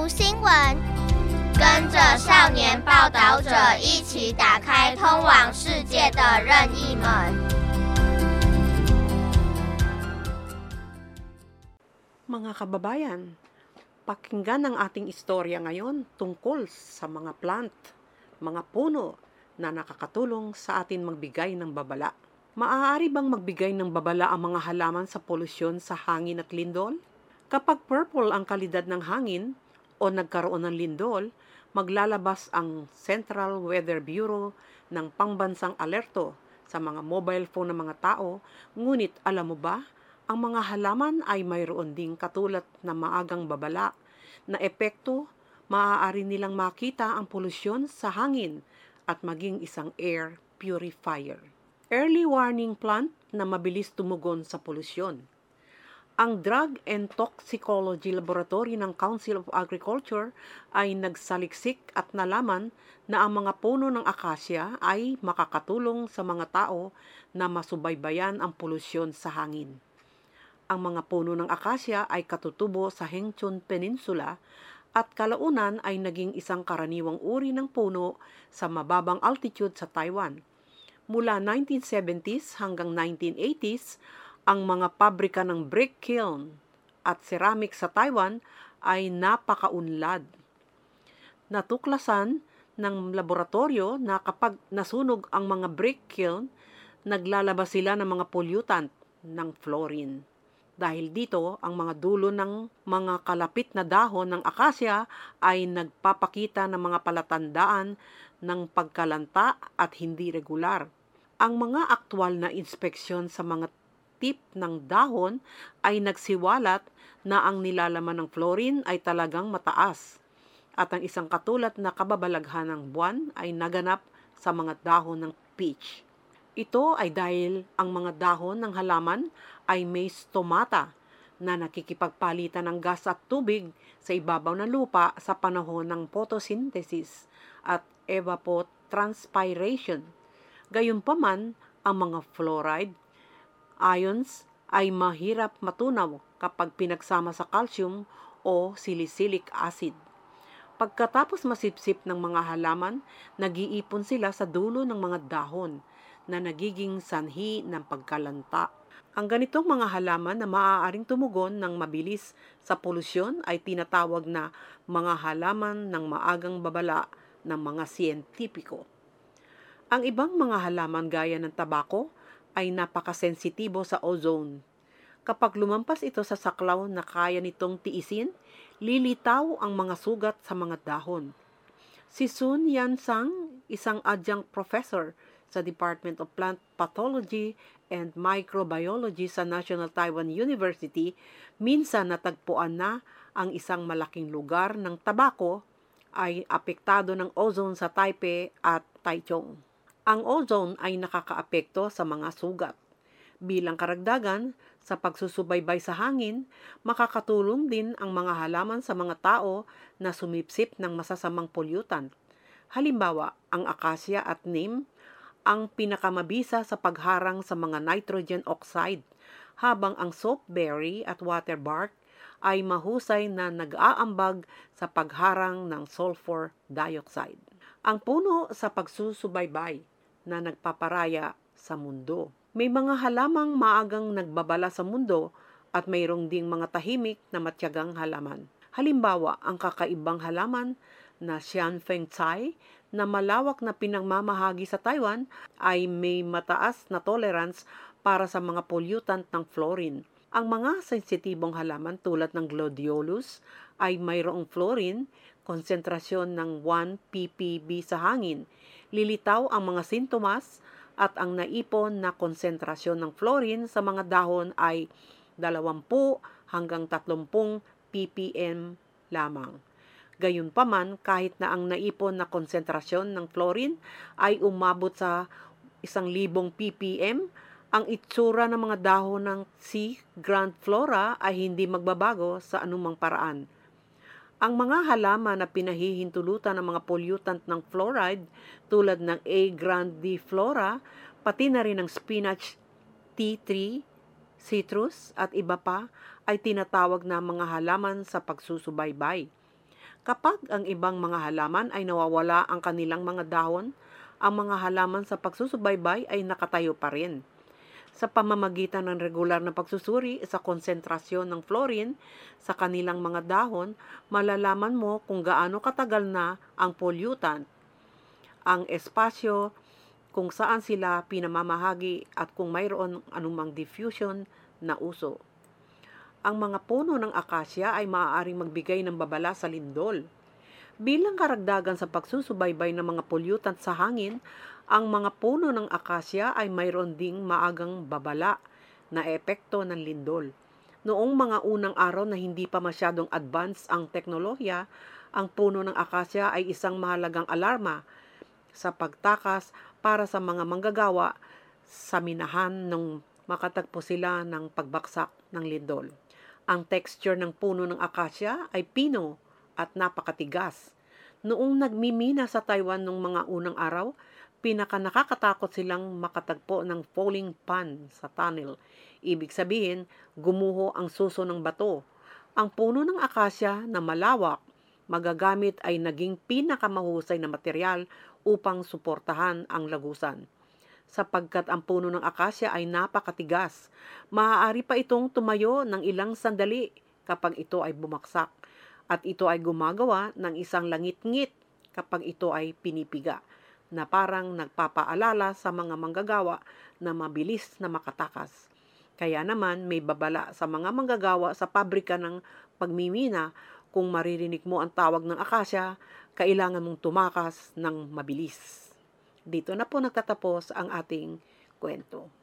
读新闻，跟着少年报道者一起打开通往世界的任意门。Mga kababayan, pakinggan ang ating istorya ngayon tungkol sa mga plant, mga puno na nakakatulong sa atin magbigay ng babala. Maaari bang magbigay ng babala ang mga halaman sa polusyon sa hangin at lindol? Kapag purple ang kalidad ng hangin o nagkaroon ng lindol, maglalabas ang Central Weather Bureau ng pangbansang alerto sa mga mobile phone ng mga tao. Ngunit alam mo ba, ang mga halaman ay mayroon ding katulad na maagang babala na epekto maaari nilang makita ang polusyon sa hangin at maging isang air purifier. Early warning plant na mabilis tumugon sa polusyon. Ang Drug and Toxicology Laboratory ng Council of Agriculture ay nagsaliksik at nalaman na ang mga puno ng akasya ay makakatulong sa mga tao na masubaybayan ang polusyon sa hangin. Ang mga puno ng akasya ay katutubo sa Hengchun Peninsula at kalaunan ay naging isang karaniwang uri ng puno sa mababang altitude sa Taiwan. Mula 1970s hanggang 1980s, ang mga pabrika ng brick kiln at ceramic sa Taiwan ay napakaunlad. Natuklasan ng laboratorio na kapag nasunog ang mga brick kiln, naglalabas sila ng mga pollutant ng fluorine. Dahil dito, ang mga dulo ng mga kalapit na dahon ng akasya ay nagpapakita ng mga palatandaan ng pagkalanta at hindi regular. Ang mga aktwal na inspeksyon sa mga tip ng dahon ay nagsiwalat na ang nilalaman ng fluorine ay talagang mataas. At ang isang katulad na kababalaghan ng buwan ay naganap sa mga dahon ng peach. Ito ay dahil ang mga dahon ng halaman ay may stomata na nakikipagpalitan ng gas at tubig sa ibabaw ng lupa sa panahon ng photosynthesis at evapotranspiration. Gayunpaman, ang mga fluoride ions ay mahirap matunaw kapag pinagsama sa calcium o salicylic acid. Pagkatapos masipsip ng mga halaman, nag-iipon sila sa dulo ng mga dahon na nagiging sanhi ng pagkalanta. Ang ganitong mga halaman na maaaring tumugon ng mabilis sa polusyon ay tinatawag na mga halaman ng maagang babala ng mga siyentipiko. Ang ibang mga halaman gaya ng tabako ay napakasensitibo sa ozone. Kapag lumampas ito sa saklaw na kaya nitong tiisin, lilitaw ang mga sugat sa mga dahon. Si Sun Yan-sang, isang adjunct professor sa Department of Plant Pathology and Microbiology sa National Taiwan University, minsan natagpuan na ang isang malaking lugar ng tabako ay apektado ng ozone sa Taipei at Taichung. Ang ozone ay nakakaapekto sa mga sugat. Bilang karagdagan, sa pagsusubaybay sa hangin, makakatulong din ang mga halaman sa mga tao na sumipsip ng masasamang pollutant. Halimbawa, ang akasya at neem ang pinakamabisa sa pagharang sa mga nitrogen oxide, habang ang soapberry at waterbark ay mahusay na nag-aambag sa pagharang ng sulfur dioxide. Ang puno sa pagsusubaybay na nagpaparaya sa mundo. May mga halamang maagang nagbabala sa mundo at mayroong ding mga tahimik na matyagang halaman. Halimbawa, ang kakaibang halaman na Xianfeng Tsai na malawak na pinangmamahagi sa Taiwan ay may mataas na tolerance para sa mga pollutant ng fluorine. Ang mga sensitibong halaman tulad ng gladiolus ay mayroong fluorine, konsentrasyon ng 1 ppb sa hangin. Lilitaw ang mga sintomas at ang naipon na konsentrasyon ng fluorine sa mga dahon ay 20 hanggang 30 ppm lamang. Gayunpaman, kahit na ang naipon na konsentrasyon ng fluorine ay umabot sa 1,000 ppm, ang itsura ng mga dahon ng C. Grand Flora ay hindi magbabago sa anumang paraan. Ang mga halaman na pinahihintulutan ng mga pollutant ng fluoride tulad ng A. grandiflora, pati na rin ng spinach T3, citrus at iba pa ay tinatawag na mga halaman sa pagsusubaybay. Kapag ang ibang mga halaman ay nawawala ang kanilang mga dahon, ang mga halaman sa pagsusubaybay ay nakatayo pa rin. Sa pamamagitan ng regular na pagsusuri sa konsentrasyon ng fluorine sa kanilang mga dahon, malalaman mo kung gaano katagal na ang pollutant, ang espasyo, kung saan sila pinamamahagi at kung mayroon anumang diffusion na uso. Ang mga puno ng akasya ay maaaring magbigay ng babala sa lindol. Bilang karagdagan sa pagsusubaybay ng mga pollutant sa hangin, ang mga puno ng akasya ay mayroon ding maagang babala na epekto ng lindol. Noong mga unang araw na hindi pa masyadong advanced ang teknolohiya, ang puno ng akasya ay isang mahalagang alarma sa pagtakas para sa mga manggagawa sa minahan ng makatagpo sila ng pagbaksak ng lindol. Ang texture ng puno ng akasya ay pino at napakatigas. Noong nagmimina sa Taiwan noong mga unang araw, pinaka nakakatakot silang makatagpo ng falling pan sa tunnel. Ibig sabihin, gumuho ang suso ng bato. Ang puno ng akasya na malawak, magagamit ay naging pinakamahusay na material upang suportahan ang lagusan. Sapagkat ang puno ng akasya ay napakatigas, maaari pa itong tumayo ng ilang sandali kapag ito ay bumaksak at ito ay gumagawa ng isang langit-ngit kapag ito ay pinipiga na parang nagpapaalala sa mga manggagawa na mabilis na makatakas. Kaya naman may babala sa mga manggagawa sa pabrika ng pagmimina kung maririnig mo ang tawag ng akasya, kailangan mong tumakas ng mabilis. Dito na po nagtatapos ang ating kwento.